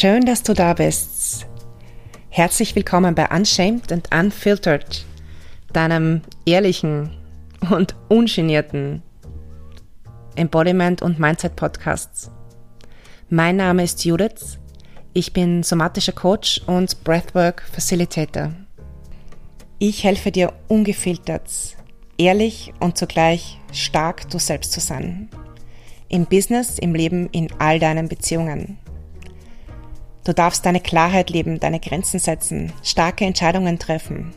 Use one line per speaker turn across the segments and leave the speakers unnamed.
Schön, dass du da bist. Herzlich willkommen bei Unshamed and Unfiltered, deinem ehrlichen und ungenierten Embodiment und Mindset Podcasts. Mein Name ist Judith. Ich bin somatischer Coach und Breathwork Facilitator. Ich helfe dir ungefiltert, ehrlich und zugleich stark du selbst zu sein. Im Business, im Leben, in all deinen Beziehungen. Du darfst deine Klarheit leben, deine Grenzen setzen, starke Entscheidungen treffen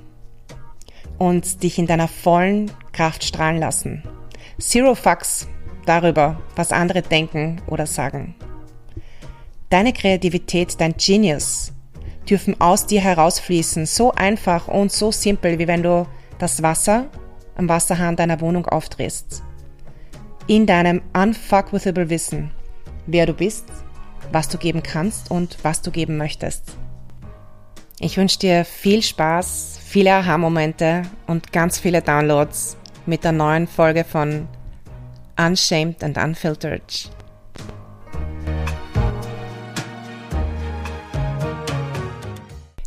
und dich in deiner vollen Kraft strahlen lassen. Zero Fucks darüber, was andere denken oder sagen. Deine Kreativität, dein Genius dürfen aus dir herausfließen, so einfach und so simpel, wie wenn du das Wasser am Wasserhahn deiner Wohnung aufdrehst. In deinem unfuckwithable Wissen, wer du bist, was du geben kannst und was du geben möchtest. Ich wünsche dir viel Spaß, viele Aha-Momente und ganz viele Downloads mit der neuen Folge von Unshamed and Unfiltered.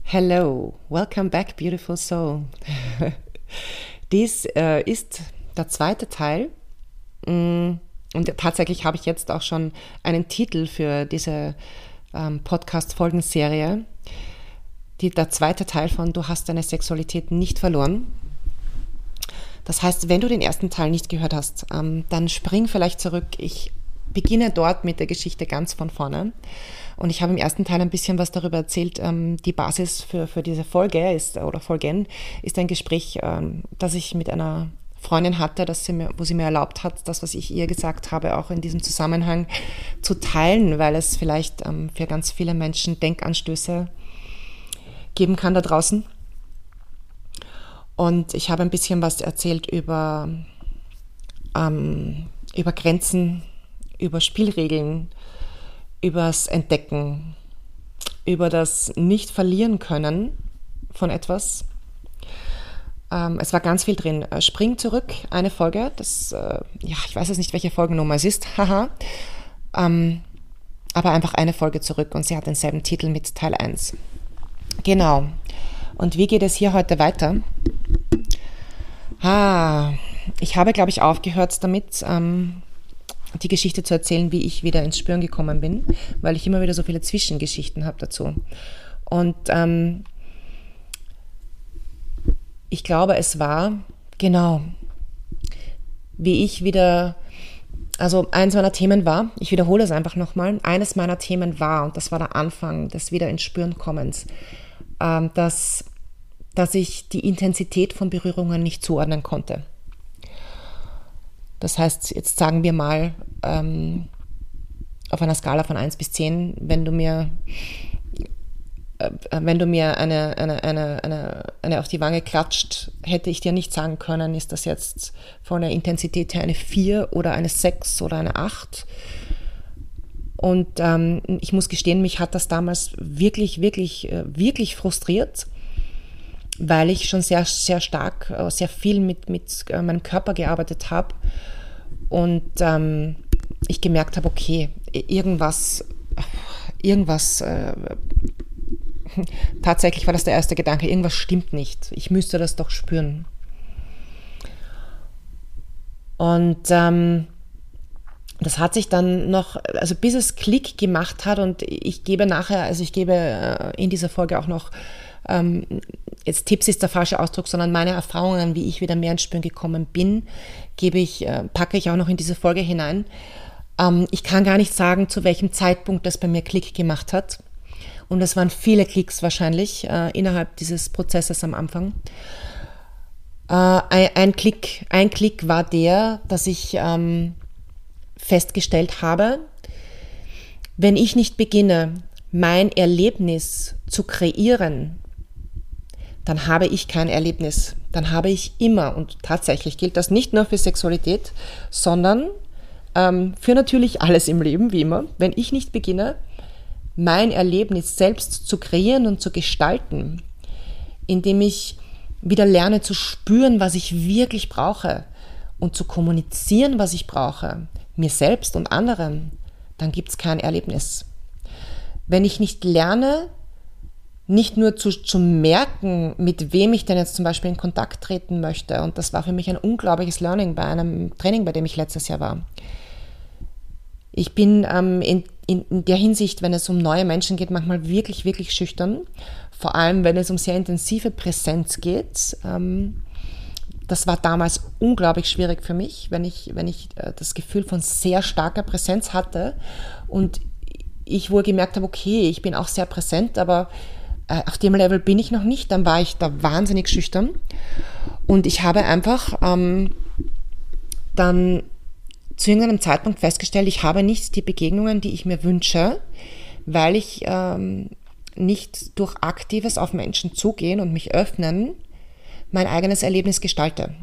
Hello, welcome back, beautiful soul. Dies äh, ist der zweite Teil mm, und tatsächlich habe ich jetzt auch schon einen Titel für diese ähm, Podcast-Folgenserie. Die, der zweite Teil von Du hast deine Sexualität nicht verloren. Das heißt, wenn du den ersten Teil nicht gehört hast, ähm, dann spring vielleicht zurück. Ich beginne dort mit der Geschichte ganz von vorne. Und ich habe im ersten Teil ein bisschen was darüber erzählt. Ähm, die Basis für, für diese Folge ist, oder Folgen, ist ein Gespräch, ähm, das ich mit einer Freundin hatte, dass sie mir, wo sie mir erlaubt hat, das, was ich ihr gesagt habe, auch in diesem Zusammenhang zu teilen, weil es vielleicht ähm, für ganz viele Menschen Denkanstöße geben kann da draußen. Und ich habe ein bisschen was erzählt über, ähm, über Grenzen, über Spielregeln, übers Entdecken, über das Nicht-Verlieren können von etwas ähm, es war ganz viel drin. Äh, Spring zurück, eine Folge. Das, äh, ja, ich weiß jetzt nicht, welche Folgennummer es ist. Haha. ähm, aber einfach eine Folge zurück und sie hat denselben Titel mit Teil 1. Genau. Und wie geht es hier heute weiter? Ah, ich habe, glaube ich, aufgehört damit, ähm, die Geschichte zu erzählen, wie ich wieder ins Spüren gekommen bin, weil ich immer wieder so viele Zwischengeschichten habe dazu. Und ähm, ich glaube, es war, genau, wie ich wieder, also eins meiner Themen war, ich wiederhole es einfach nochmal, eines meiner Themen war, und das war der Anfang des wieder ins Spüren kommens, ähm, dass, dass ich die Intensität von Berührungen nicht zuordnen konnte. Das heißt, jetzt sagen wir mal, ähm, auf einer Skala von 1 bis 10, wenn du mir wenn du mir eine, eine, eine, eine, eine auf die Wange klatscht, hätte ich dir nicht sagen können, ist das jetzt von der Intensität her eine 4 oder eine 6 oder eine 8. Und ähm, ich muss gestehen, mich hat das damals wirklich, wirklich, äh, wirklich frustriert, weil ich schon sehr, sehr stark, äh, sehr viel mit, mit meinem Körper gearbeitet habe und ähm, ich gemerkt habe, okay, irgendwas, irgendwas äh, tatsächlich war das der erste Gedanke, irgendwas stimmt nicht. Ich müsste das doch spüren. Und ähm, das hat sich dann noch, also bis es Klick gemacht hat und ich gebe nachher, also ich gebe äh, in dieser Folge auch noch, ähm, jetzt Tipps ist der falsche Ausdruck, sondern meine Erfahrungen, wie ich wieder mehr ins Spüren gekommen bin, gebe ich, äh, packe ich auch noch in diese Folge hinein. Ähm, ich kann gar nicht sagen, zu welchem Zeitpunkt das bei mir Klick gemacht hat. Und es waren viele Klicks wahrscheinlich äh, innerhalb dieses Prozesses am Anfang. Äh, ein, ein, Klick, ein Klick war der, dass ich ähm, festgestellt habe, wenn ich nicht beginne, mein Erlebnis zu kreieren, dann habe ich kein Erlebnis. Dann habe ich immer, und tatsächlich gilt das nicht nur für Sexualität, sondern ähm, für natürlich alles im Leben, wie immer, wenn ich nicht beginne, mein Erlebnis selbst zu kreieren und zu gestalten, indem ich wieder lerne zu spüren, was ich wirklich brauche und zu kommunizieren, was ich brauche, mir selbst und anderen, dann gibt es kein Erlebnis. wenn ich nicht lerne, nicht nur zu, zu merken, mit wem ich denn jetzt zum Beispiel in Kontakt treten möchte. Und das war für mich ein unglaubliches Learning bei einem Training, bei dem ich letztes Jahr war. Ich bin ähm, in, in, in der Hinsicht, wenn es um neue Menschen geht, manchmal wirklich, wirklich schüchtern. Vor allem, wenn es um sehr intensive Präsenz geht. Ähm, das war damals unglaublich schwierig für mich, wenn ich, wenn ich äh, das Gefühl von sehr starker Präsenz hatte und ich wohl gemerkt habe, okay, ich bin auch sehr präsent, aber äh, auf dem Level bin ich noch nicht, dann war ich da wahnsinnig schüchtern. Und ich habe einfach ähm, dann zu irgendeinem Zeitpunkt festgestellt, ich habe nicht die Begegnungen, die ich mir wünsche, weil ich ähm, nicht durch aktives auf Menschen zugehen und mich öffnen mein eigenes Erlebnis gestalte.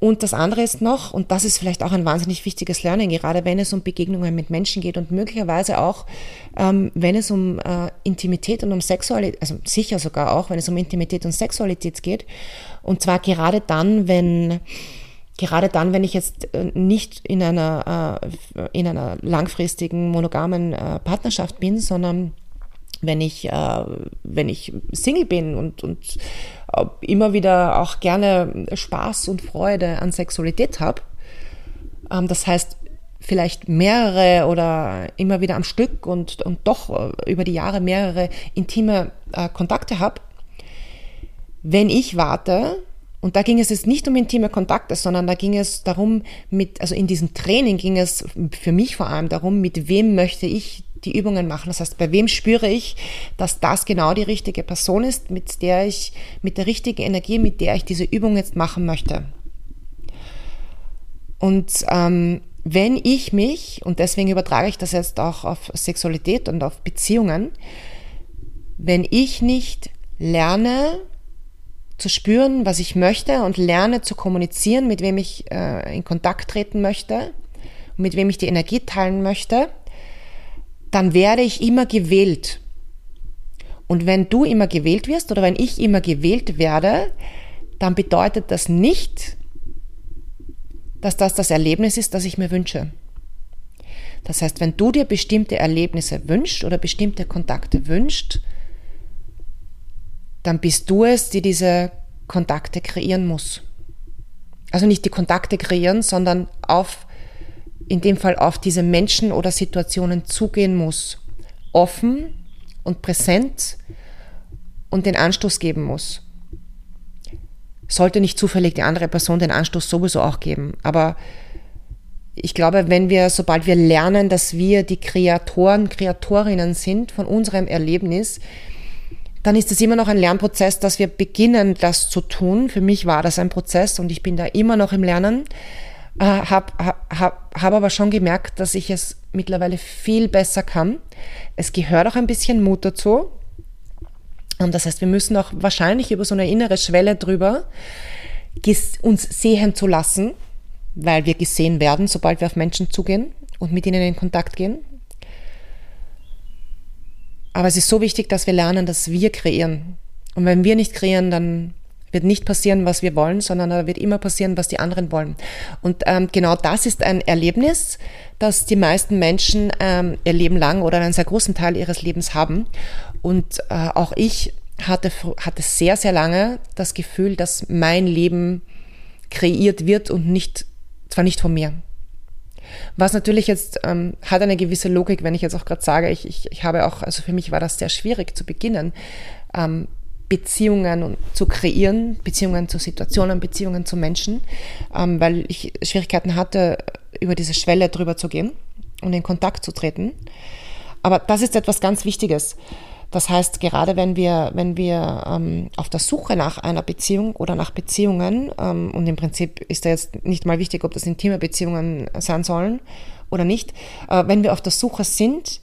Und das andere ist noch, und das ist vielleicht auch ein wahnsinnig wichtiges Learning, gerade wenn es um Begegnungen mit Menschen geht und möglicherweise auch, ähm, wenn es um äh, Intimität und um Sexualität, also sicher sogar auch, wenn es um Intimität und Sexualität geht. Und zwar gerade dann, wenn gerade dann, wenn ich jetzt äh, nicht in einer, äh, in einer langfristigen monogamen äh, Partnerschaft bin, sondern wenn ich, wenn ich Single bin und, und immer wieder auch gerne Spaß und Freude an Sexualität habe. Ähm, das heißt, vielleicht mehrere oder immer wieder am Stück und, und doch über die Jahre mehrere intime Kontakte habe. Wenn ich warte, und da ging es jetzt nicht um intime Kontakte, sondern da ging es darum, mit, also in diesem Training ging es für mich vor allem darum, mit wem möchte ich die Übungen machen. Das heißt, bei wem spüre ich, dass das genau die richtige Person ist, mit der ich, mit der richtigen Energie, mit der ich diese Übung jetzt machen möchte. Und ähm, wenn ich mich, und deswegen übertrage ich das jetzt auch auf Sexualität und auf Beziehungen, wenn ich nicht lerne zu spüren, was ich möchte und lerne zu kommunizieren, mit wem ich äh, in Kontakt treten möchte, mit wem ich die Energie teilen möchte, dann werde ich immer gewählt. Und wenn du immer gewählt wirst oder wenn ich immer gewählt werde, dann bedeutet das nicht, dass das das Erlebnis ist, das ich mir wünsche. Das heißt, wenn du dir bestimmte Erlebnisse wünschst oder bestimmte Kontakte wünschst, dann bist du es, die diese Kontakte kreieren muss. Also nicht die Kontakte kreieren, sondern auf in dem Fall auf diese Menschen oder Situationen zugehen muss, offen und präsent und den Anstoß geben muss. Sollte nicht zufällig die andere Person den Anstoß sowieso auch geben, aber ich glaube, wenn wir, sobald wir lernen, dass wir die Kreatoren, Kreatorinnen sind von unserem Erlebnis, dann ist es immer noch ein Lernprozess, dass wir beginnen, das zu tun. Für mich war das ein Prozess und ich bin da immer noch im Lernen äh, habe hab, hab aber schon gemerkt, dass ich es mittlerweile viel besser kann. Es gehört auch ein bisschen Mut dazu. Und das heißt, wir müssen auch wahrscheinlich über so eine innere Schwelle drüber uns sehen zu lassen, weil wir gesehen werden, sobald wir auf Menschen zugehen und mit ihnen in Kontakt gehen. Aber es ist so wichtig, dass wir lernen, dass wir kreieren. Und wenn wir nicht kreieren, dann wird nicht passieren, was wir wollen, sondern da wird immer passieren, was die anderen wollen. Und ähm, genau das ist ein Erlebnis, das die meisten Menschen ähm, ihr Leben lang oder einen sehr großen Teil ihres Lebens haben. Und äh, auch ich hatte, hatte sehr, sehr lange das Gefühl, dass mein Leben kreiert wird und nicht, zwar nicht von mir. Was natürlich jetzt ähm, hat eine gewisse Logik, wenn ich jetzt auch gerade sage, ich, ich, ich habe auch, also für mich war das sehr schwierig zu beginnen, ähm, Beziehungen zu kreieren, Beziehungen zu Situationen, Beziehungen zu Menschen, ähm, weil ich Schwierigkeiten hatte, über diese Schwelle drüber zu gehen und in Kontakt zu treten. Aber das ist etwas ganz Wichtiges. Das heißt, gerade wenn wir, wenn wir ähm, auf der Suche nach einer Beziehung oder nach Beziehungen, ähm, und im Prinzip ist da jetzt nicht mal wichtig, ob das intime Beziehungen sein sollen oder nicht, äh, wenn wir auf der Suche sind,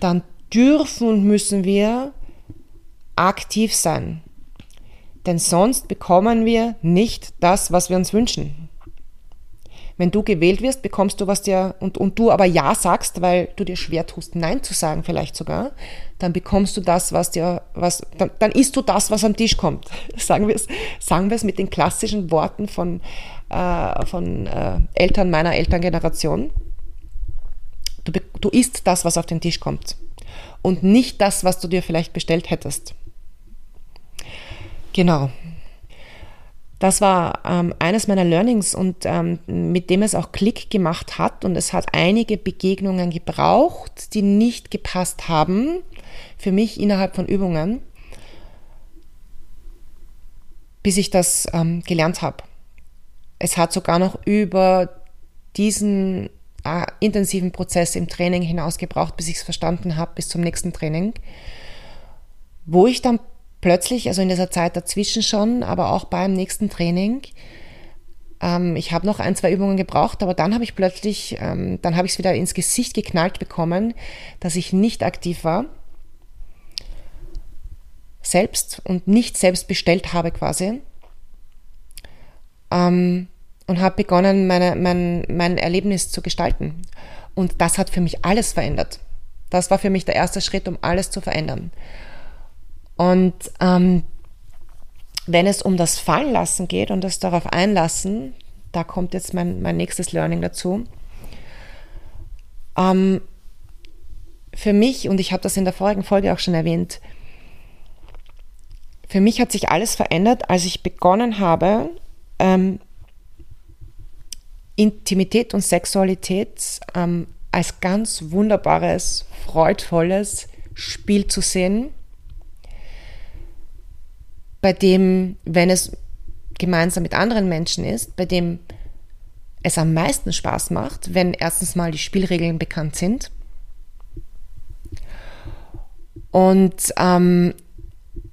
dann dürfen und müssen wir aktiv sein. Denn sonst bekommen wir nicht das, was wir uns wünschen. Wenn du gewählt wirst, bekommst du was dir und, und du aber Ja sagst, weil du dir schwer tust, Nein zu sagen, vielleicht sogar, dann bekommst du das, was dir, was, dann, dann isst du das, was am Tisch kommt. Sagen wir es, sagen mit den klassischen Worten von, äh, von äh, Eltern meiner Elterngeneration. Du, du isst das, was auf den Tisch kommt. und nicht das, was du dir vielleicht bestellt hättest. Genau. Das war ähm, eines meiner Learnings und ähm, mit dem es auch Klick gemacht hat. Und es hat einige Begegnungen gebraucht, die nicht gepasst haben für mich innerhalb von Übungen, bis ich das ähm, gelernt habe. Es hat sogar noch über diesen äh, intensiven Prozess im Training hinaus gebraucht, bis ich es verstanden habe, bis zum nächsten Training, wo ich dann plötzlich, also in dieser Zeit dazwischen schon, aber auch beim nächsten Training, ähm, ich habe noch ein, zwei Übungen gebraucht, aber dann habe ich plötzlich, ähm, dann habe ich es wieder ins Gesicht geknallt bekommen, dass ich nicht aktiv war, selbst und nicht selbst bestellt habe quasi. Ähm, und habe begonnen, meine, mein, mein Erlebnis zu gestalten. Und das hat für mich alles verändert. Das war für mich der erste Schritt, um alles zu verändern. Und ähm, wenn es um das Fallenlassen geht und das darauf einlassen, da kommt jetzt mein, mein nächstes Learning dazu. Ähm, für mich, und ich habe das in der vorigen Folge auch schon erwähnt, für mich hat sich alles verändert, als ich begonnen habe, ähm, Intimität und Sexualität ähm, als ganz wunderbares, freudvolles Spiel zu sehen, bei dem, wenn es gemeinsam mit anderen Menschen ist, bei dem es am meisten Spaß macht, wenn erstens mal die Spielregeln bekannt sind und ähm,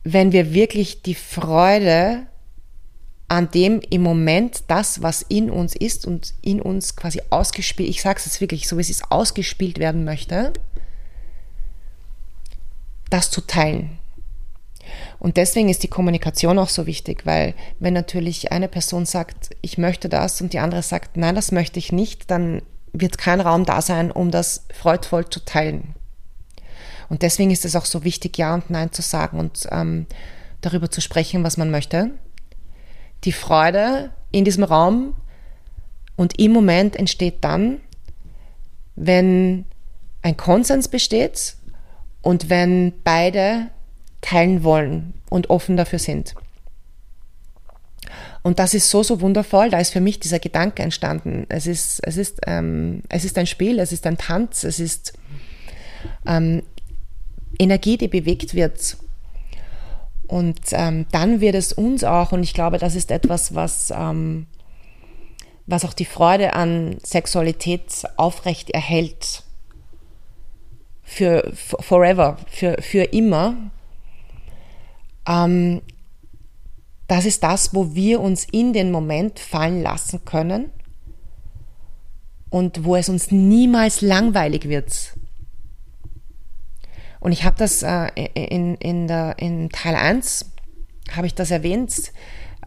wenn wir wirklich die Freude an dem im Moment das, was in uns ist und in uns quasi ausgespielt, ich sage es jetzt wirklich so, wie es ist, ausgespielt werden möchte, das zu teilen. Und deswegen ist die Kommunikation auch so wichtig, weil wenn natürlich eine Person sagt, ich möchte das und die andere sagt, nein, das möchte ich nicht, dann wird kein Raum da sein, um das freudvoll zu teilen. Und deswegen ist es auch so wichtig, Ja und Nein zu sagen und ähm, darüber zu sprechen, was man möchte die Freude in diesem Raum und im Moment entsteht dann, wenn ein Konsens besteht und wenn beide teilen wollen und offen dafür sind. Und das ist so, so wundervoll. Da ist für mich dieser Gedanke entstanden. Es ist, es ist, ähm, es ist ein Spiel, es ist ein Tanz, es ist ähm, Energie, die bewegt wird. Und ähm, dann wird es uns auch, und ich glaube, das ist etwas, was, ähm, was auch die Freude an Sexualität aufrecht erhält. Für forever, für, für immer. Ähm, das ist das, wo wir uns in den Moment fallen lassen können und wo es uns niemals langweilig wird. Und ich habe das äh, in, in, der, in Teil 1, habe ich das erwähnt,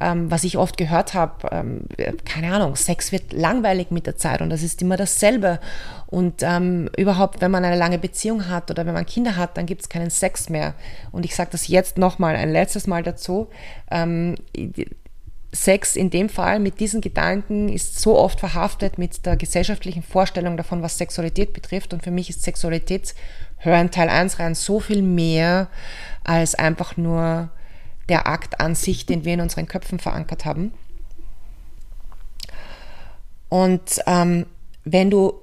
ähm, was ich oft gehört habe, ähm, keine Ahnung, Sex wird langweilig mit der Zeit und das ist immer dasselbe. Und ähm, überhaupt, wenn man eine lange Beziehung hat oder wenn man Kinder hat, dann gibt es keinen Sex mehr. Und ich sage das jetzt nochmal, ein letztes Mal dazu. Ähm, Sex in dem Fall mit diesen Gedanken ist so oft verhaftet mit der gesellschaftlichen Vorstellung davon, was Sexualität betrifft. Und für mich ist Sexualität, hören Teil 1 rein, so viel mehr als einfach nur der Akt an sich, den wir in unseren Köpfen verankert haben. Und ähm, wenn du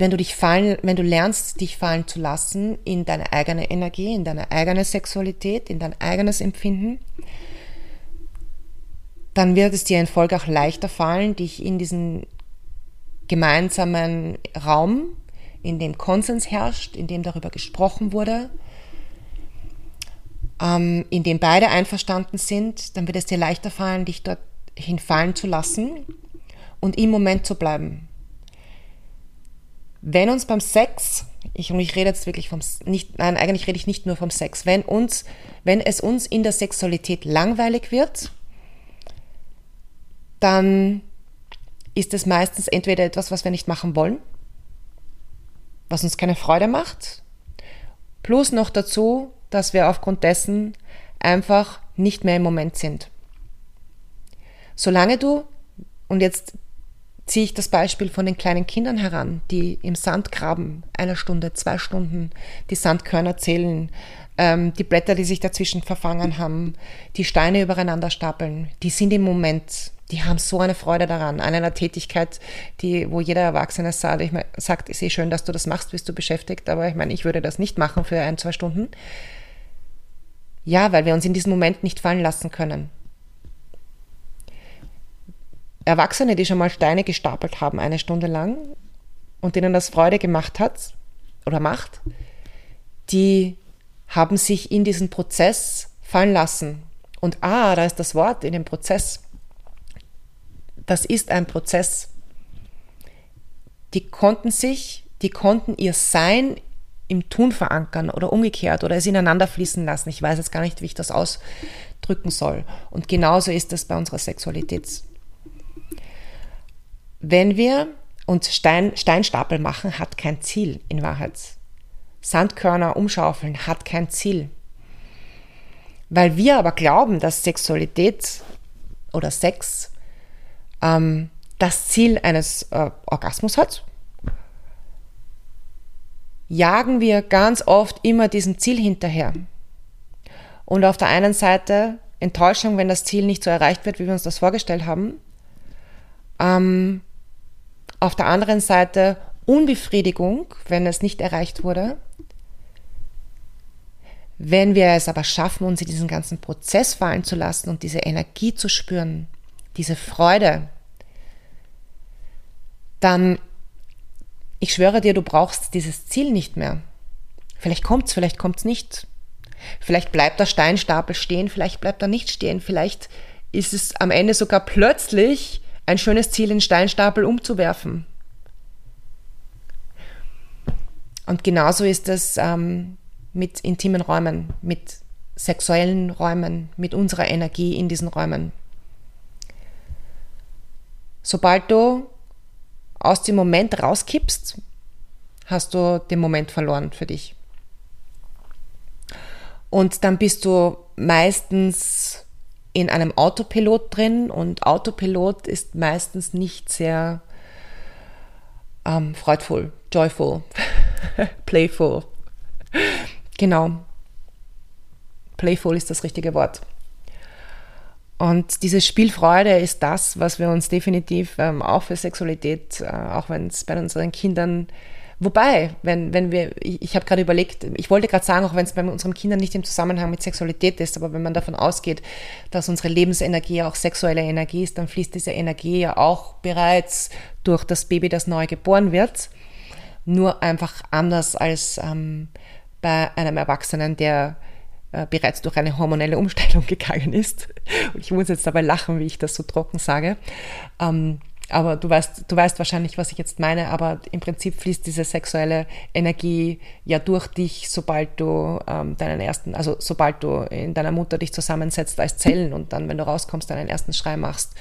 wenn du dich fallen, wenn du lernst, dich fallen zu lassen in deine eigene Energie, in deine eigene Sexualität, in dein eigenes Empfinden, dann wird es dir in Folge auch leichter fallen, dich in diesen gemeinsamen Raum, in dem Konsens herrscht, in dem darüber gesprochen wurde, ähm, in dem beide einverstanden sind, dann wird es dir leichter fallen, dich dort hinfallen zu lassen und im Moment zu bleiben. Wenn uns beim Sex, ich, ich rede jetzt wirklich vom, nicht, nein, eigentlich rede ich nicht nur vom Sex, wenn uns, wenn es uns in der Sexualität langweilig wird, dann ist es meistens entweder etwas, was wir nicht machen wollen, was uns keine Freude macht, plus noch dazu, dass wir aufgrund dessen einfach nicht mehr im Moment sind. Solange du, und jetzt ziehe ich das Beispiel von den kleinen Kindern heran, die im Sand graben, eine Stunde, zwei Stunden, die Sandkörner zählen, ähm, die Blätter, die sich dazwischen verfangen haben, die Steine übereinander stapeln, die sind im Moment, die haben so eine Freude daran, an einer Tätigkeit, die, wo jeder Erwachsene sagt, ich mein, sagt, ist eh schön, dass du das machst, bist du beschäftigt, aber ich meine, ich würde das nicht machen für ein, zwei Stunden. Ja, weil wir uns in diesem Moment nicht fallen lassen können. Erwachsene, die schon mal Steine gestapelt haben, eine Stunde lang und denen das Freude gemacht hat oder macht, die haben sich in diesen Prozess fallen lassen. Und ah, da ist das Wort in dem Prozess. Das ist ein Prozess. Die konnten sich, die konnten ihr Sein im Tun verankern oder umgekehrt oder es ineinander fließen lassen. Ich weiß jetzt gar nicht, wie ich das ausdrücken soll. Und genauso ist es bei unserer Sexualität. Wenn wir uns Stein, Steinstapel machen, hat kein Ziel in Wahrheit. Sandkörner umschaufeln hat kein Ziel. Weil wir aber glauben, dass Sexualität oder Sex ähm, das Ziel eines äh, Orgasmus hat, jagen wir ganz oft immer diesem Ziel hinterher. Und auf der einen Seite Enttäuschung, wenn das Ziel nicht so erreicht wird, wie wir uns das vorgestellt haben. Ähm, auf der anderen Seite Unbefriedigung, wenn es nicht erreicht wurde. Wenn wir es aber schaffen, uns in diesen ganzen Prozess fallen zu lassen und diese Energie zu spüren, diese Freude, dann, ich schwöre dir, du brauchst dieses Ziel nicht mehr. Vielleicht kommt's, vielleicht kommt's nicht. Vielleicht bleibt der Steinstapel stehen, vielleicht bleibt er nicht stehen, vielleicht ist es am Ende sogar plötzlich ein schönes Ziel, den Steinstapel umzuwerfen. Und genauso ist es ähm, mit intimen Räumen, mit sexuellen Räumen, mit unserer Energie in diesen Räumen. Sobald du aus dem Moment rauskippst, hast du den Moment verloren für dich. Und dann bist du meistens in einem Autopilot drin und Autopilot ist meistens nicht sehr ähm, freudvoll, joyful, playful. Genau. Playful ist das richtige Wort. Und diese Spielfreude ist das, was wir uns definitiv ähm, auch für Sexualität, äh, auch wenn es bei unseren Kindern Wobei, wenn, wenn wir, ich, ich habe gerade überlegt, ich wollte gerade sagen, auch wenn es bei unseren Kindern nicht im Zusammenhang mit Sexualität ist, aber wenn man davon ausgeht, dass unsere Lebensenergie auch sexuelle Energie ist, dann fließt diese Energie ja auch bereits durch das Baby, das neu geboren wird. Nur einfach anders als ähm, bei einem Erwachsenen, der äh, bereits durch eine hormonelle Umstellung gegangen ist. Und ich muss jetzt dabei lachen, wie ich das so trocken sage. Ähm, aber du weißt, du weißt wahrscheinlich, was ich jetzt meine, aber im Prinzip fließt diese sexuelle Energie ja durch dich, sobald du ähm, deinen ersten, also sobald du in deiner Mutter dich zusammensetzt als Zellen und dann, wenn du rauskommst, deinen ersten Schrei machst.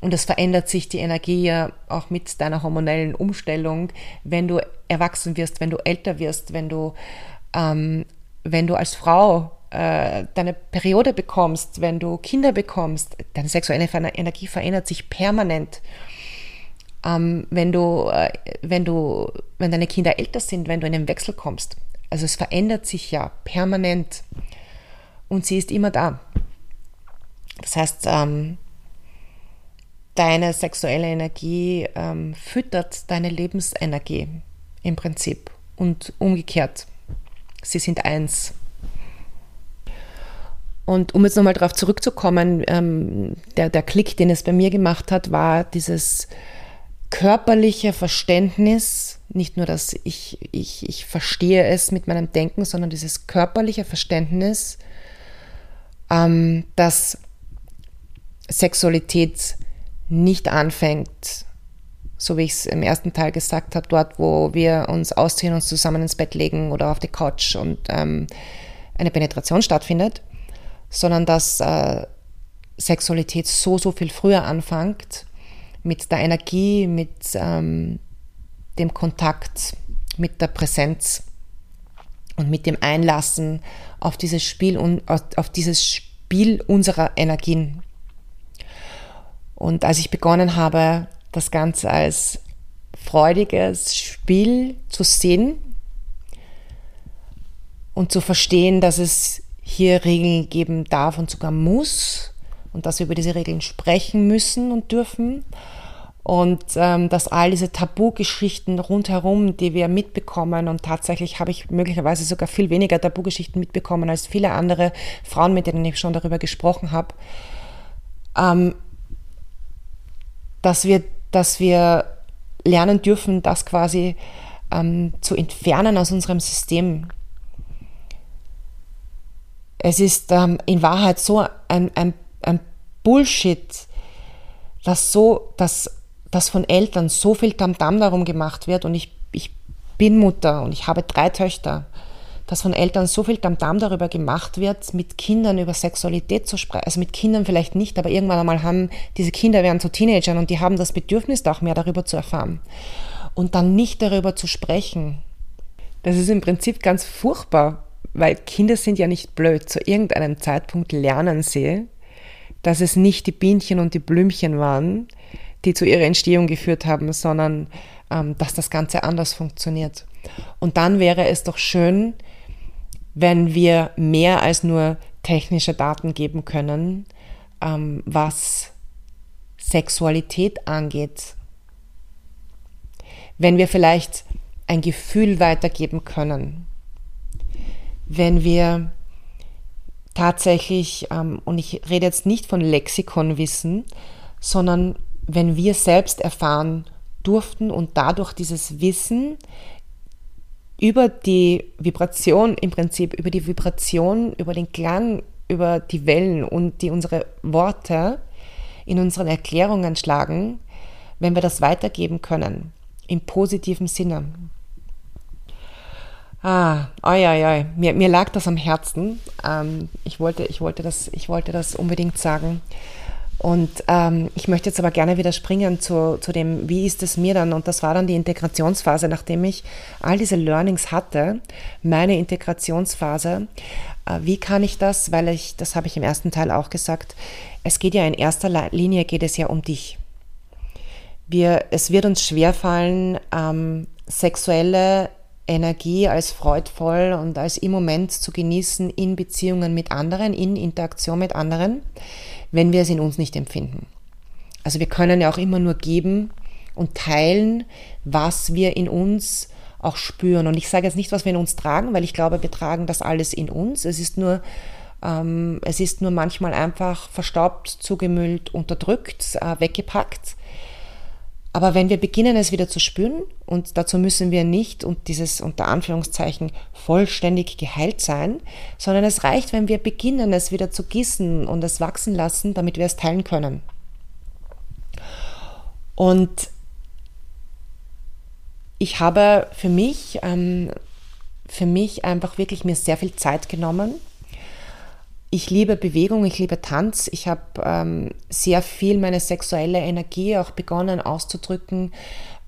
Und es verändert sich die Energie ja auch mit deiner hormonellen Umstellung, wenn du erwachsen wirst, wenn du älter wirst, wenn du, ähm, wenn du als Frau äh, deine Periode bekommst, wenn du Kinder bekommst, deine sexuelle Energie verändert sich permanent ähm, wenn du, äh, wenn du, wenn deine Kinder älter sind, wenn du in den Wechsel kommst. Also es verändert sich ja permanent und sie ist immer da. Das heißt, ähm, deine sexuelle Energie ähm, füttert deine Lebensenergie im Prinzip und umgekehrt. Sie sind eins. Und um jetzt nochmal darauf zurückzukommen, ähm, der, der Klick, den es bei mir gemacht hat, war dieses körperliche Verständnis, nicht nur, dass ich, ich, ich verstehe es mit meinem Denken, sondern dieses körperliche Verständnis, ähm, dass Sexualität nicht anfängt, so wie ich es im ersten Teil gesagt habe, dort, wo wir uns ausziehen, uns zusammen ins Bett legen oder auf die Couch und ähm, eine Penetration stattfindet, sondern dass äh, Sexualität so, so viel früher anfängt mit der Energie, mit ähm, dem Kontakt, mit der Präsenz und mit dem Einlassen auf dieses Spiel und auf dieses Spiel unserer Energien. Und als ich begonnen habe, das Ganze als freudiges Spiel zu sehen und zu verstehen, dass es hier Regeln geben darf und sogar muss und dass wir über diese Regeln sprechen müssen und dürfen und ähm, dass all diese Tabugeschichten rundherum, die wir mitbekommen und tatsächlich habe ich möglicherweise sogar viel weniger Tabugeschichten mitbekommen als viele andere Frauen, mit denen ich schon darüber gesprochen habe, ähm, dass wir, dass wir lernen dürfen, das quasi ähm, zu entfernen aus unserem System. Es ist ähm, in Wahrheit so ein, ein, ein Bullshit, dass so, dass, dass von Eltern so viel Tamtam darum gemacht wird und ich, ich bin Mutter und ich habe drei Töchter, dass von Eltern so viel Tamtam darüber gemacht wird, mit Kindern über Sexualität zu sprechen. Also mit Kindern vielleicht nicht, aber irgendwann einmal haben diese Kinder werden zu Teenagern und die haben das Bedürfnis, auch mehr darüber zu erfahren. Und dann nicht darüber zu sprechen. Das ist im Prinzip ganz furchtbar, weil Kinder sind ja nicht blöd. Zu irgendeinem Zeitpunkt lernen sie, dass es nicht die Bienchen und die Blümchen waren, die zu ihrer Entstehung geführt haben, sondern ähm, dass das Ganze anders funktioniert. Und dann wäre es doch schön, wenn wir mehr als nur technische Daten geben können, ähm, was Sexualität angeht. Wenn wir vielleicht ein Gefühl weitergeben können. Wenn wir tatsächlich, ähm, und ich rede jetzt nicht von Lexikonwissen, sondern wenn wir selbst erfahren durften und dadurch dieses Wissen über die Vibration im Prinzip, über die Vibration, über den Klang, über die Wellen und die unsere Worte in unseren Erklärungen schlagen, wenn wir das weitergeben können, im positiven Sinne. Ah, oi, oi, oi. Mir, mir lag das am Herzen. Ähm, ich, wollte, ich, wollte das, ich wollte das unbedingt sagen. Und ähm, ich möchte jetzt aber gerne wieder springen zu, zu dem, wie ist es mir dann? Und das war dann die Integrationsphase, nachdem ich all diese Learnings hatte, meine Integrationsphase. Äh, wie kann ich das? Weil ich, das habe ich im ersten Teil auch gesagt, es geht ja in erster Linie geht es ja um dich. Wir, es wird uns schwerfallen, ähm, sexuelle Energie als freudvoll und als im Moment zu genießen in Beziehungen mit anderen, in Interaktion mit anderen wenn wir es in uns nicht empfinden. Also wir können ja auch immer nur geben und teilen, was wir in uns auch spüren. Und ich sage jetzt nicht, was wir in uns tragen, weil ich glaube, wir tragen das alles in uns. Es ist nur, ähm, es ist nur manchmal einfach verstaubt, zugemüllt, unterdrückt, äh, weggepackt. Aber wenn wir beginnen, es wieder zu spüren, und dazu müssen wir nicht und dieses unter Anführungszeichen vollständig geheilt sein, sondern es reicht, wenn wir beginnen, es wieder zu gießen und es wachsen lassen, damit wir es teilen können. Und ich habe für mich, ähm, für mich einfach wirklich mir sehr viel Zeit genommen, ich liebe Bewegung, ich liebe Tanz. Ich habe ähm, sehr viel meine sexuelle Energie auch begonnen auszudrücken,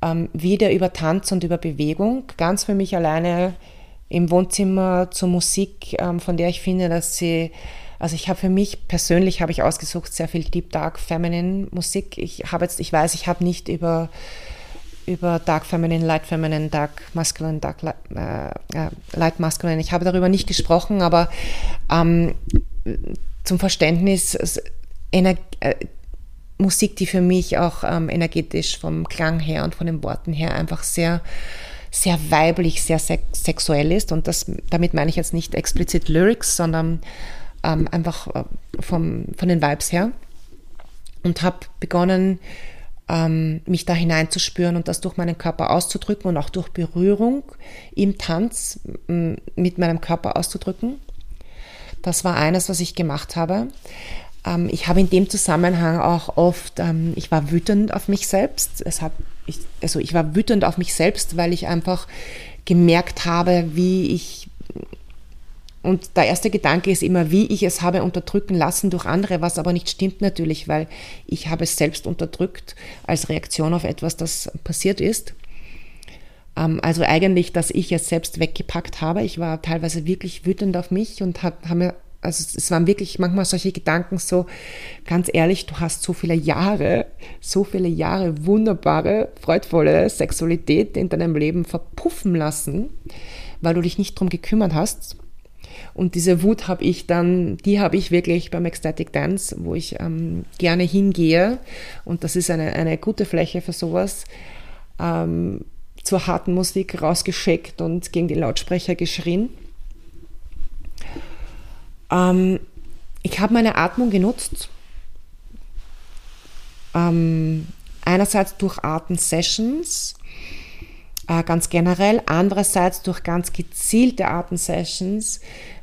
ähm, wieder über Tanz und über Bewegung. Ganz für mich alleine im Wohnzimmer zur Musik, ähm, von der ich finde, dass sie, also ich habe für mich persönlich habe ich ausgesucht sehr viel Deep Dark Feminine Musik. Ich habe jetzt, ich weiß, ich habe nicht über über Dark Feminine, Light Feminine, Dark Masculine, Dark äh, äh, Light Masculine. Ich habe darüber nicht gesprochen, aber ähm, zum Verständnis, Ener äh, Musik, die für mich auch ähm, energetisch vom Klang her und von den Worten her einfach sehr, sehr weiblich, sehr sex sexuell ist. Und das, damit meine ich jetzt nicht explizit Lyrics, sondern ähm, einfach äh, vom, von den Vibes her. Und habe begonnen, ähm, mich da hineinzuspüren und das durch meinen Körper auszudrücken und auch durch Berührung im Tanz mit meinem Körper auszudrücken. Das war eines, was ich gemacht habe. Ähm, ich habe in dem Zusammenhang auch oft, ähm, ich war wütend auf mich selbst. Es hat, ich, also ich war wütend auf mich selbst, weil ich einfach gemerkt habe, wie ich und der erste Gedanke ist immer, wie ich es habe unterdrücken lassen durch andere, was aber nicht stimmt natürlich, weil ich habe es selbst unterdrückt als Reaktion auf etwas, das passiert ist. Ähm, also eigentlich, dass ich es selbst weggepackt habe. Ich war teilweise wirklich wütend auf mich und habe hab mir also es waren wirklich manchmal solche Gedanken so, ganz ehrlich, du hast so viele Jahre, so viele Jahre wunderbare, freudvolle Sexualität in deinem Leben verpuffen lassen, weil du dich nicht drum gekümmert hast. Und diese Wut habe ich dann, die habe ich wirklich beim Ecstatic Dance, wo ich ähm, gerne hingehe. Und das ist eine, eine gute Fläche für sowas. Ähm, zur harten Musik rausgeschickt und gegen die Lautsprecher geschrien. Ähm, ich habe meine Atmung genutzt. Ähm, einerseits durch Atem-Sessions, äh, ganz generell, andererseits durch ganz gezielte Atem-Sessions,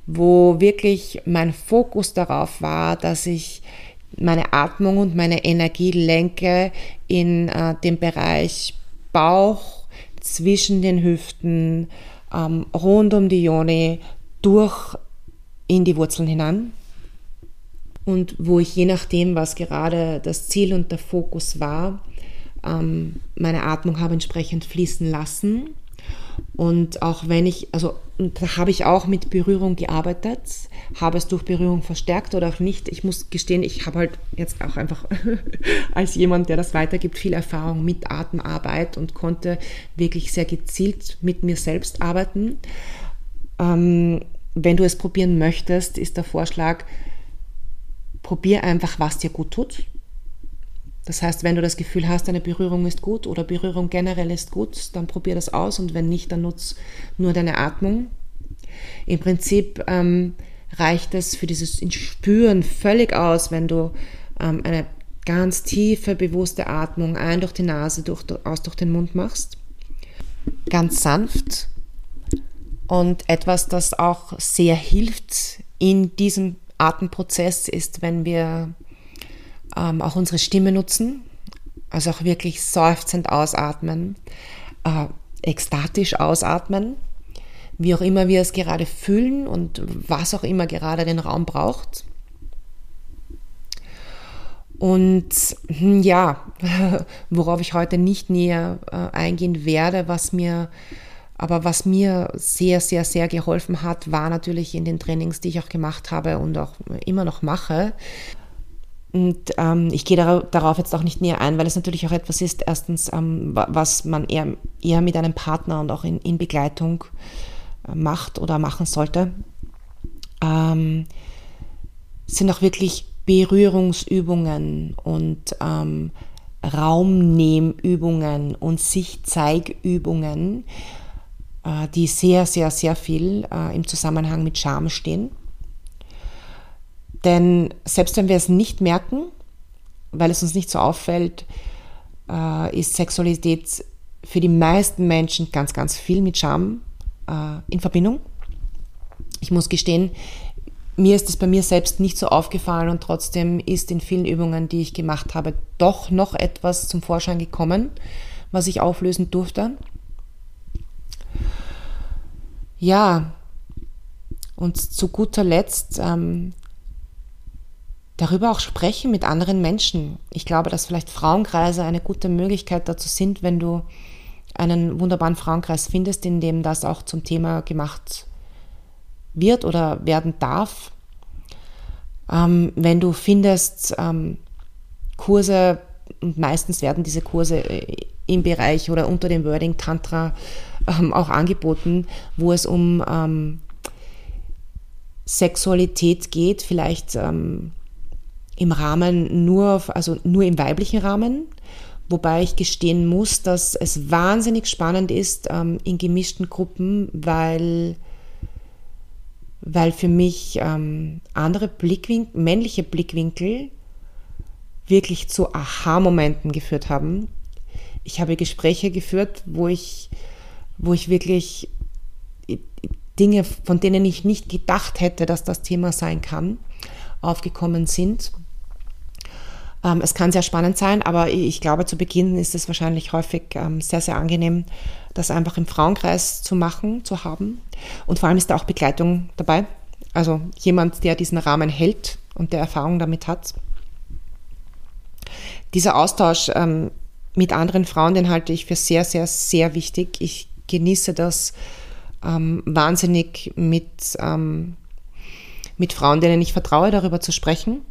wo wirklich mein Fokus darauf war, dass ich meine Atmung und meine Energie lenke in äh, dem Bereich Bauch, zwischen den Hüften, ähm, rund um die Joni, durch in die Wurzeln hinein. Und wo ich je nachdem, was gerade das Ziel und der Fokus war, ähm, meine Atmung habe entsprechend fließen lassen. Und auch wenn ich, also da habe ich auch mit Berührung gearbeitet, habe es durch Berührung verstärkt oder auch nicht. Ich muss gestehen, ich habe halt jetzt auch einfach als jemand, der das weitergibt, viel Erfahrung mit Atemarbeit und konnte wirklich sehr gezielt mit mir selbst arbeiten. Ähm, wenn du es probieren möchtest, ist der Vorschlag, probier einfach, was dir gut tut. Das heißt, wenn du das Gefühl hast, eine Berührung ist gut oder Berührung generell ist gut, dann probier das aus und wenn nicht, dann nutz nur deine Atmung. Im Prinzip ähm, reicht es für dieses Spüren völlig aus, wenn du ähm, eine ganz tiefe, bewusste Atmung ein durch die Nase, durch, aus durch den Mund machst. Ganz sanft und etwas, das auch sehr hilft in diesem Atemprozess, ist, wenn wir ähm, auch unsere Stimme nutzen, also auch wirklich seufzend ausatmen, äh, ekstatisch ausatmen, wie auch immer wir es gerade fühlen und was auch immer gerade den Raum braucht. Und hm, ja, worauf ich heute nicht näher äh, eingehen werde, was mir aber was mir sehr, sehr, sehr geholfen hat, war natürlich in den Trainings, die ich auch gemacht habe und auch immer noch mache. Und ähm, ich gehe darauf jetzt auch nicht näher ein, weil es natürlich auch etwas ist, erstens, ähm, was man eher, eher mit einem Partner und auch in, in Begleitung äh, macht oder machen sollte. Ähm, sind auch wirklich Berührungsübungen und ähm, Raumnehmübungen und Sich-Zeigübungen, äh, die sehr, sehr, sehr viel äh, im Zusammenhang mit Scham stehen. Denn selbst wenn wir es nicht merken, weil es uns nicht so auffällt, äh, ist Sexualität für die meisten Menschen ganz, ganz viel mit Scham in Verbindung. Ich muss gestehen, mir ist es bei mir selbst nicht so aufgefallen und trotzdem ist in vielen Übungen, die ich gemacht habe, doch noch etwas zum Vorschein gekommen, was ich auflösen durfte. Ja, und zu guter Letzt ähm, darüber auch sprechen mit anderen Menschen. Ich glaube, dass vielleicht Frauenkreise eine gute Möglichkeit dazu sind, wenn du einen wunderbaren Frauenkreis findest, in dem das auch zum Thema gemacht wird oder werden darf. Ähm, wenn du findest ähm, Kurse, und meistens werden diese Kurse äh, im Bereich oder unter dem Wording Tantra ähm, auch angeboten, wo es um ähm, Sexualität geht, vielleicht ähm, im Rahmen nur, also nur im weiblichen Rahmen, wobei ich gestehen muss, dass es wahnsinnig spannend ist ähm, in gemischten Gruppen, weil, weil für mich ähm, andere Blickwinkel, männliche Blickwinkel wirklich zu Aha-Momenten geführt haben. Ich habe Gespräche geführt, wo ich, wo ich wirklich Dinge, von denen ich nicht gedacht hätte, dass das Thema sein kann, aufgekommen sind. Ähm, es kann sehr spannend sein, aber ich glaube, zu Beginn ist es wahrscheinlich häufig ähm, sehr, sehr angenehm, das einfach im Frauenkreis zu machen, zu haben. Und vor allem ist da auch Begleitung dabei. Also jemand, der diesen Rahmen hält und der Erfahrung damit hat. Dieser Austausch ähm, mit anderen Frauen, den halte ich für sehr, sehr, sehr wichtig. Ich genieße das wahnsinnig mit mit Frauen, denen ich vertraue, darüber zu sprechen,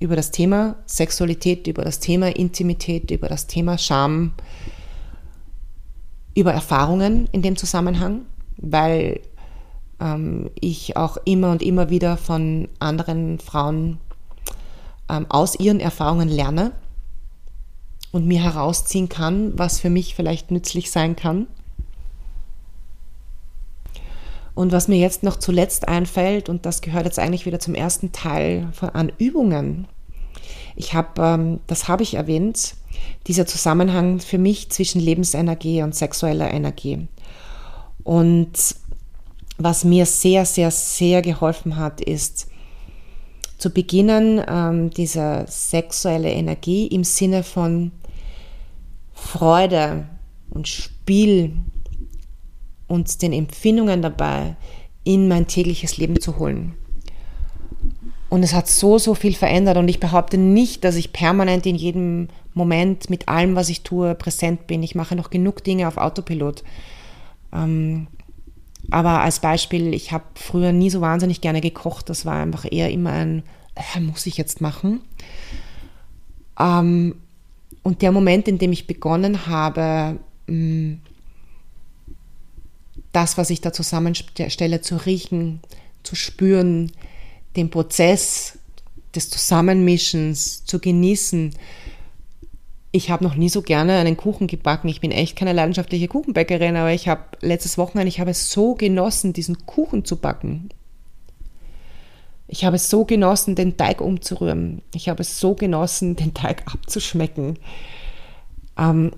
über das Thema Sexualität, über das Thema Intimität, über das Thema Scham, über Erfahrungen in dem Zusammenhang, weil ähm, ich auch immer und immer wieder von anderen Frauen ähm, aus ihren Erfahrungen lerne und mir herausziehen kann, was für mich vielleicht nützlich sein kann. Und was mir jetzt noch zuletzt einfällt, und das gehört jetzt eigentlich wieder zum ersten Teil von, an Übungen. Ich habe, ähm, das habe ich erwähnt, dieser Zusammenhang für mich zwischen Lebensenergie und sexueller Energie. Und was mir sehr, sehr, sehr geholfen hat, ist zu beginnen, ähm, diese sexuelle Energie im Sinne von Freude und Spiel und den Empfindungen dabei in mein tägliches Leben zu holen. Und es hat so, so viel verändert. Und ich behaupte nicht, dass ich permanent in jedem Moment mit allem, was ich tue, präsent bin. Ich mache noch genug Dinge auf Autopilot. Ähm, aber als Beispiel, ich habe früher nie so wahnsinnig gerne gekocht. Das war einfach eher immer ein, äh, muss ich jetzt machen. Ähm, und der Moment, in dem ich begonnen habe, mm, das, was ich da zusammenstelle, zu riechen, zu spüren, den Prozess des Zusammenmischens zu genießen, ich habe noch nie so gerne einen Kuchen gebacken. Ich bin echt keine leidenschaftliche Kuchenbäckerin, aber ich habe letztes Wochenende, ich habe es so genossen, diesen Kuchen zu backen. Ich habe es so genossen, den Teig umzurühren. Ich habe es so genossen, den Teig abzuschmecken. Ähm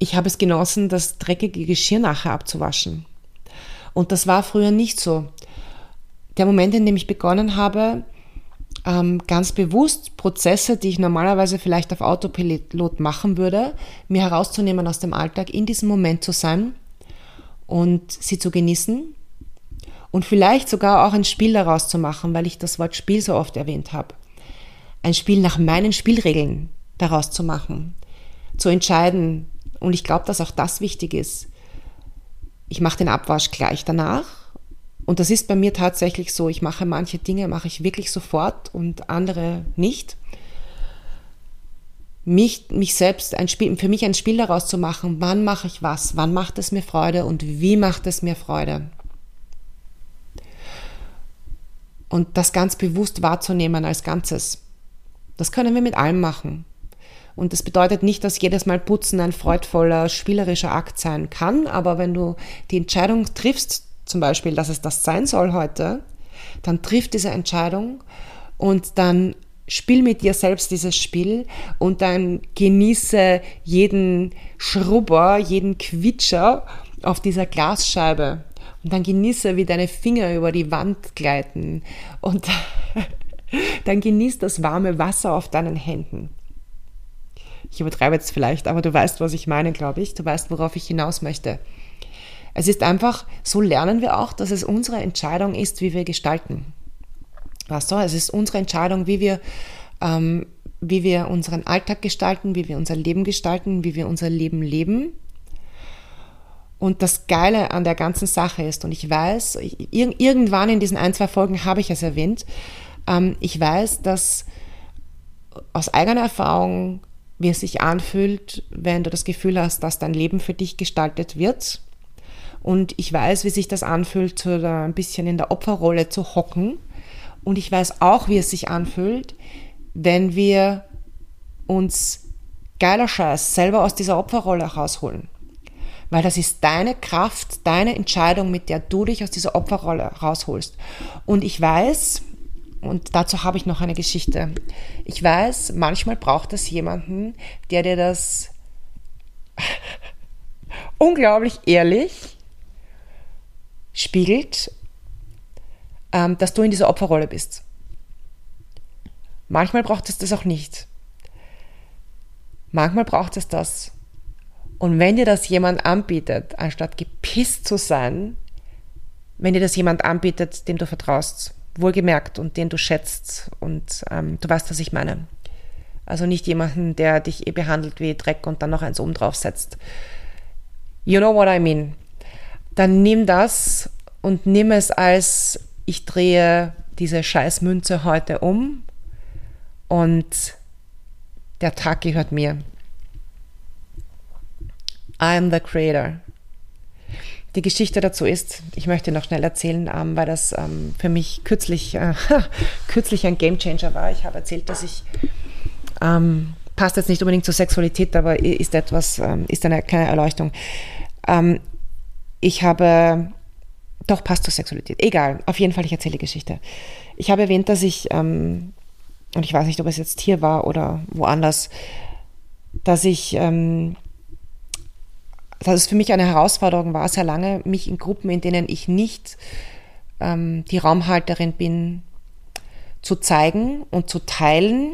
ich habe es genossen, das dreckige Geschirr nachher abzuwaschen. Und das war früher nicht so. Der Moment, in dem ich begonnen habe, ähm, ganz bewusst Prozesse, die ich normalerweise vielleicht auf Autopilot machen würde, mir herauszunehmen aus dem Alltag, in diesem Moment zu sein und sie zu genießen und vielleicht sogar auch ein Spiel daraus zu machen, weil ich das Wort Spiel so oft erwähnt habe. Ein Spiel nach meinen Spielregeln daraus zu machen, zu entscheiden. Und ich glaube, dass auch das wichtig ist. Ich mache den Abwasch gleich danach und das ist bei mir tatsächlich so. Ich mache manche Dinge, mache ich wirklich sofort und andere nicht. Mich, mich selbst ein Spiel, für mich ein Spiel daraus zu machen, wann mache ich was, wann macht es mir Freude und wie macht es mir Freude. Und das ganz bewusst wahrzunehmen als Ganzes. Das können wir mit allem machen. Und das bedeutet nicht, dass jedes Mal Putzen ein freudvoller, spielerischer Akt sein kann, aber wenn du die Entscheidung triffst, zum Beispiel, dass es das sein soll heute, dann triff diese Entscheidung und dann spiel mit dir selbst dieses Spiel und dann genieße jeden Schrubber, jeden Quitscher auf dieser Glasscheibe. Und dann genieße, wie deine Finger über die Wand gleiten. Und dann genieß das warme Wasser auf deinen Händen. Ich übertreibe jetzt vielleicht, aber du weißt, was ich meine, glaube ich. Du weißt, worauf ich hinaus möchte. Es ist einfach, so lernen wir auch, dass es unsere Entscheidung ist, wie wir gestalten. Weißt du, es ist unsere Entscheidung, wie wir, ähm, wie wir unseren Alltag gestalten, wie wir unser Leben gestalten, wie wir unser Leben leben. Und das Geile an der ganzen Sache ist, und ich weiß, irgendwann in diesen ein, zwei Folgen habe ich es erwähnt, ähm, ich weiß, dass aus eigener Erfahrung, wie es sich anfühlt, wenn du das Gefühl hast, dass dein Leben für dich gestaltet wird, und ich weiß, wie sich das anfühlt, so ein bisschen in der Opferrolle zu hocken. Und ich weiß auch, wie es sich anfühlt, wenn wir uns geiler Scheiß selber aus dieser Opferrolle rausholen. Weil das ist deine Kraft, deine Entscheidung, mit der du dich aus dieser Opferrolle rausholst. Und ich weiß, und dazu habe ich noch eine Geschichte. Ich weiß, manchmal braucht es jemanden, der dir das unglaublich ehrlich spiegelt, ähm, dass du in dieser Opferrolle bist. Manchmal braucht es das auch nicht. Manchmal braucht es das. Und wenn dir das jemand anbietet, anstatt gepisst zu sein, wenn dir das jemand anbietet, dem du vertraust, wohlgemerkt und den du schätzt und ähm, du weißt, was ich meine. Also nicht jemanden, der dich eh behandelt wie Dreck und dann noch eins oben drauf setzt. You know what I mean dann nimm das und nimm es als, ich drehe diese Scheißmünze heute um und der Tag gehört mir. I am the creator. Die Geschichte dazu ist, ich möchte noch schnell erzählen, ähm, weil das ähm, für mich kürzlich, äh, kürzlich ein Gamechanger war. Ich habe erzählt, dass ich, ähm, passt jetzt nicht unbedingt zur Sexualität, aber ist etwas, ähm, ist eine kleine Erleuchtung. Ähm, ich habe, doch passt zur Sexualität, egal, auf jeden Fall, ich erzähle die Geschichte. Ich habe erwähnt, dass ich, ähm, und ich weiß nicht, ob es jetzt hier war oder woanders, dass ich dass es für mich eine Herausforderung war, sehr lange, mich in Gruppen, in denen ich nicht ähm, die Raumhalterin bin, zu zeigen und zu teilen,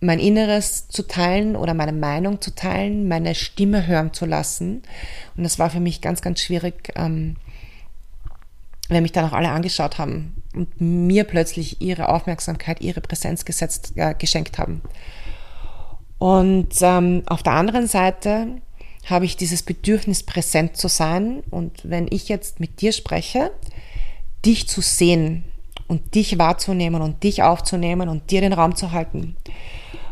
mein Inneres zu teilen oder meine Meinung zu teilen, meine Stimme hören zu lassen. Und das war für mich ganz, ganz schwierig, ähm, wenn mich dann auch alle angeschaut haben und mir plötzlich ihre Aufmerksamkeit, ihre Präsenz gesetzt, äh, geschenkt haben. Und ähm, auf der anderen Seite habe ich dieses Bedürfnis, präsent zu sein. Und wenn ich jetzt mit dir spreche, dich zu sehen und dich wahrzunehmen und dich aufzunehmen und dir den Raum zu halten.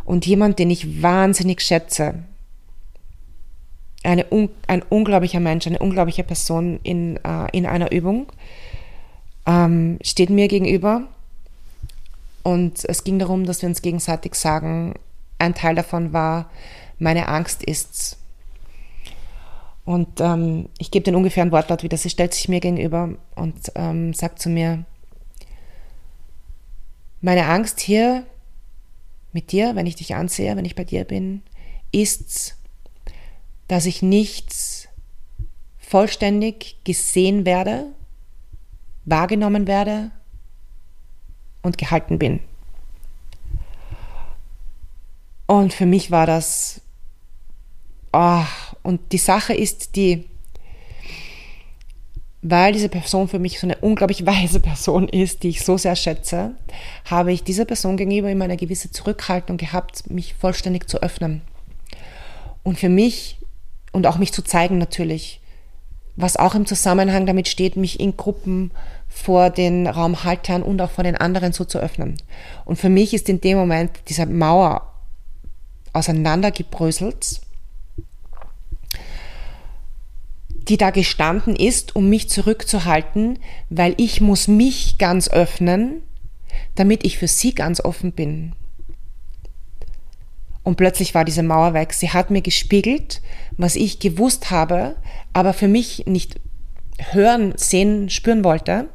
Und jemand, den ich wahnsinnig schätze, eine, ein unglaublicher Mensch, eine unglaubliche Person in, äh, in einer Übung, ähm, steht mir gegenüber. Und es ging darum, dass wir uns gegenseitig sagen, ein Teil davon war, meine Angst ist und ähm, ich gebe den ungefähren Wortlaut wieder. Sie stellt sich mir gegenüber und ähm, sagt zu mir, meine Angst hier mit dir, wenn ich dich ansehe, wenn ich bei dir bin, ist, dass ich nicht vollständig gesehen werde, wahrgenommen werde und gehalten bin. Und für mich war das Oh, und die Sache ist die, weil diese Person für mich so eine unglaublich weise Person ist, die ich so sehr schätze, habe ich dieser Person gegenüber immer eine gewisse Zurückhaltung gehabt, mich vollständig zu öffnen. Und für mich und auch mich zu zeigen natürlich, was auch im Zusammenhang damit steht, mich in Gruppen vor den Raumhaltern und auch vor den anderen so zu öffnen. Und für mich ist in dem Moment diese Mauer auseinandergebröselt die da gestanden ist, um mich zurückzuhalten, weil ich muss mich ganz öffnen, damit ich für sie ganz offen bin. Und plötzlich war diese Mauer weg. Sie hat mir gespiegelt, was ich gewusst habe, aber für mich nicht hören, sehen, spüren wollte.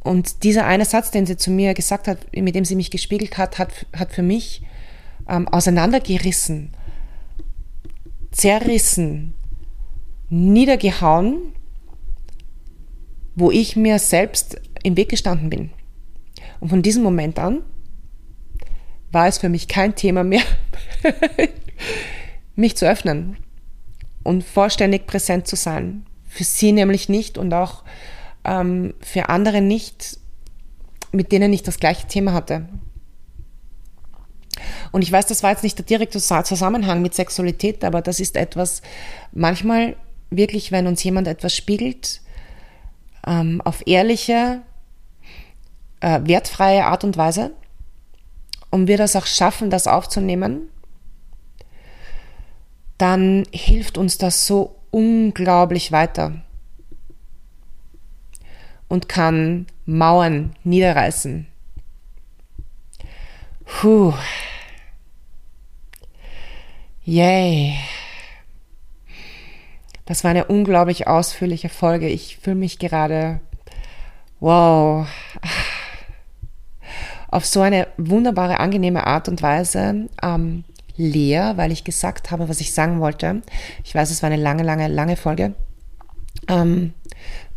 Und dieser eine Satz, den sie zu mir gesagt hat, mit dem sie mich gespiegelt hat, hat, hat für mich ähm, auseinandergerissen, zerrissen, niedergehauen, wo ich mir selbst im Weg gestanden bin. Und von diesem Moment an war es für mich kein Thema mehr, mich zu öffnen und vollständig präsent zu sein. Für sie nämlich nicht und auch ähm, für andere nicht, mit denen ich das gleiche Thema hatte. Und ich weiß, das war jetzt nicht der direkte Zusammenhang mit Sexualität, aber das ist etwas, manchmal wirklich, wenn uns jemand etwas spiegelt, ähm, auf ehrliche, äh, wertfreie Art und Weise und wir das auch schaffen, das aufzunehmen, dann hilft uns das so unglaublich weiter und kann Mauern niederreißen. Puh. Yay. Das war eine unglaublich ausführliche Folge. Ich fühle mich gerade, wow, auf so eine wunderbare, angenehme Art und Weise ähm, leer, weil ich gesagt habe, was ich sagen wollte. Ich weiß, es war eine lange, lange, lange Folge. Ähm,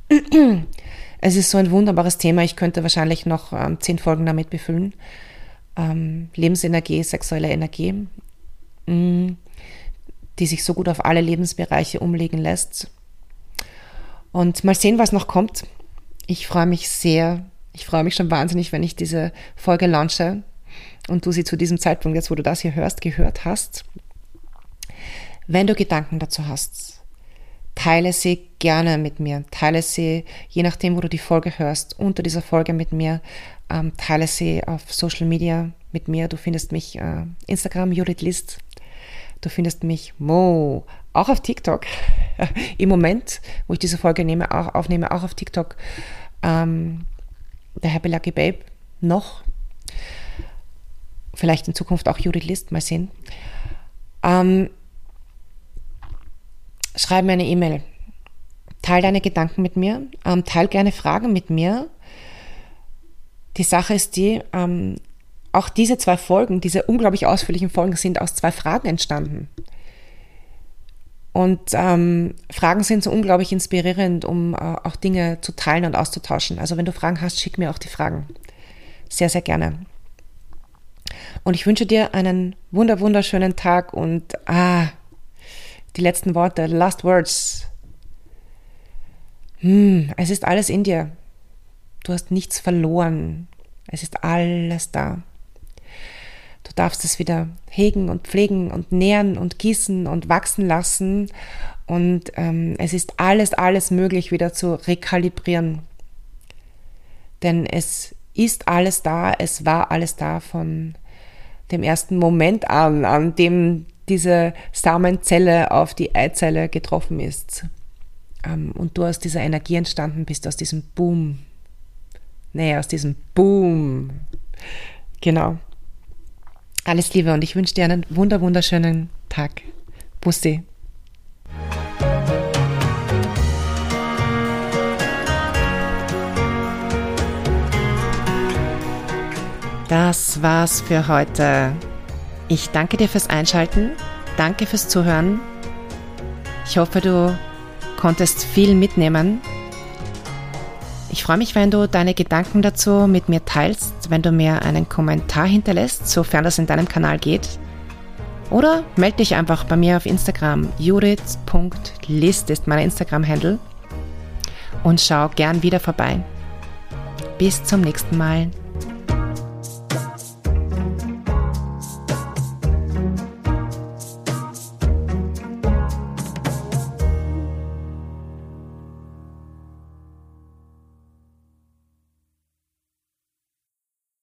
es ist so ein wunderbares Thema. Ich könnte wahrscheinlich noch ähm, zehn Folgen damit befüllen. Ähm, Lebensenergie, sexuelle Energie. Mm die sich so gut auf alle Lebensbereiche umlegen lässt. Und mal sehen, was noch kommt. Ich freue mich sehr. Ich freue mich schon wahnsinnig, wenn ich diese Folge launche und du sie zu diesem Zeitpunkt, jetzt wo du das hier hörst, gehört hast. Wenn du Gedanken dazu hast, teile sie gerne mit mir. Teile sie, je nachdem, wo du die Folge hörst, unter dieser Folge mit mir. Ähm, teile sie auf Social Media mit mir. Du findest mich äh, Instagram Judith List. Du findest mich Mo auch auf TikTok. Im Moment, wo ich diese Folge nehme, auch, aufnehme, auch auf TikTok. Ähm, der Happy Lucky Babe noch. Vielleicht in Zukunft auch Judith List, mal sehen. Ähm, schreib mir eine E-Mail. Teil deine Gedanken mit mir. Ähm, teil gerne Fragen mit mir. Die Sache ist die, ähm, auch diese zwei Folgen, diese unglaublich ausführlichen Folgen sind aus zwei Fragen entstanden. Und ähm, Fragen sind so unglaublich inspirierend, um äh, auch Dinge zu teilen und auszutauschen. Also wenn du Fragen hast, schick mir auch die Fragen. Sehr, sehr gerne. Und ich wünsche dir einen wunder, wunderschönen Tag und ah, die letzten Worte, last words. Hm, es ist alles in dir. Du hast nichts verloren. Es ist alles da. Darfst es wieder hegen und pflegen und nähren und gießen und wachsen lassen. Und ähm, es ist alles, alles möglich wieder zu rekalibrieren. Denn es ist alles da, es war alles da von dem ersten Moment an, an dem diese Samenzelle auf die Eizelle getroffen ist. Ähm, und du aus dieser Energie entstanden bist, aus diesem Boom. Nee, aus diesem Boom. Genau. Alles Liebe und ich wünsche dir einen wunder wunderschönen Tag. Bussi. Das war's für heute. Ich danke dir fürs Einschalten, danke fürs Zuhören. Ich hoffe, du konntest viel mitnehmen ich freue mich, wenn du deine Gedanken dazu mit mir teilst, wenn du mir einen Kommentar hinterlässt, sofern das in deinem Kanal geht. Oder melde dich einfach bei mir auf Instagram. Judith.list ist mein Instagram-Handle. Und schau gern wieder vorbei. Bis zum nächsten Mal.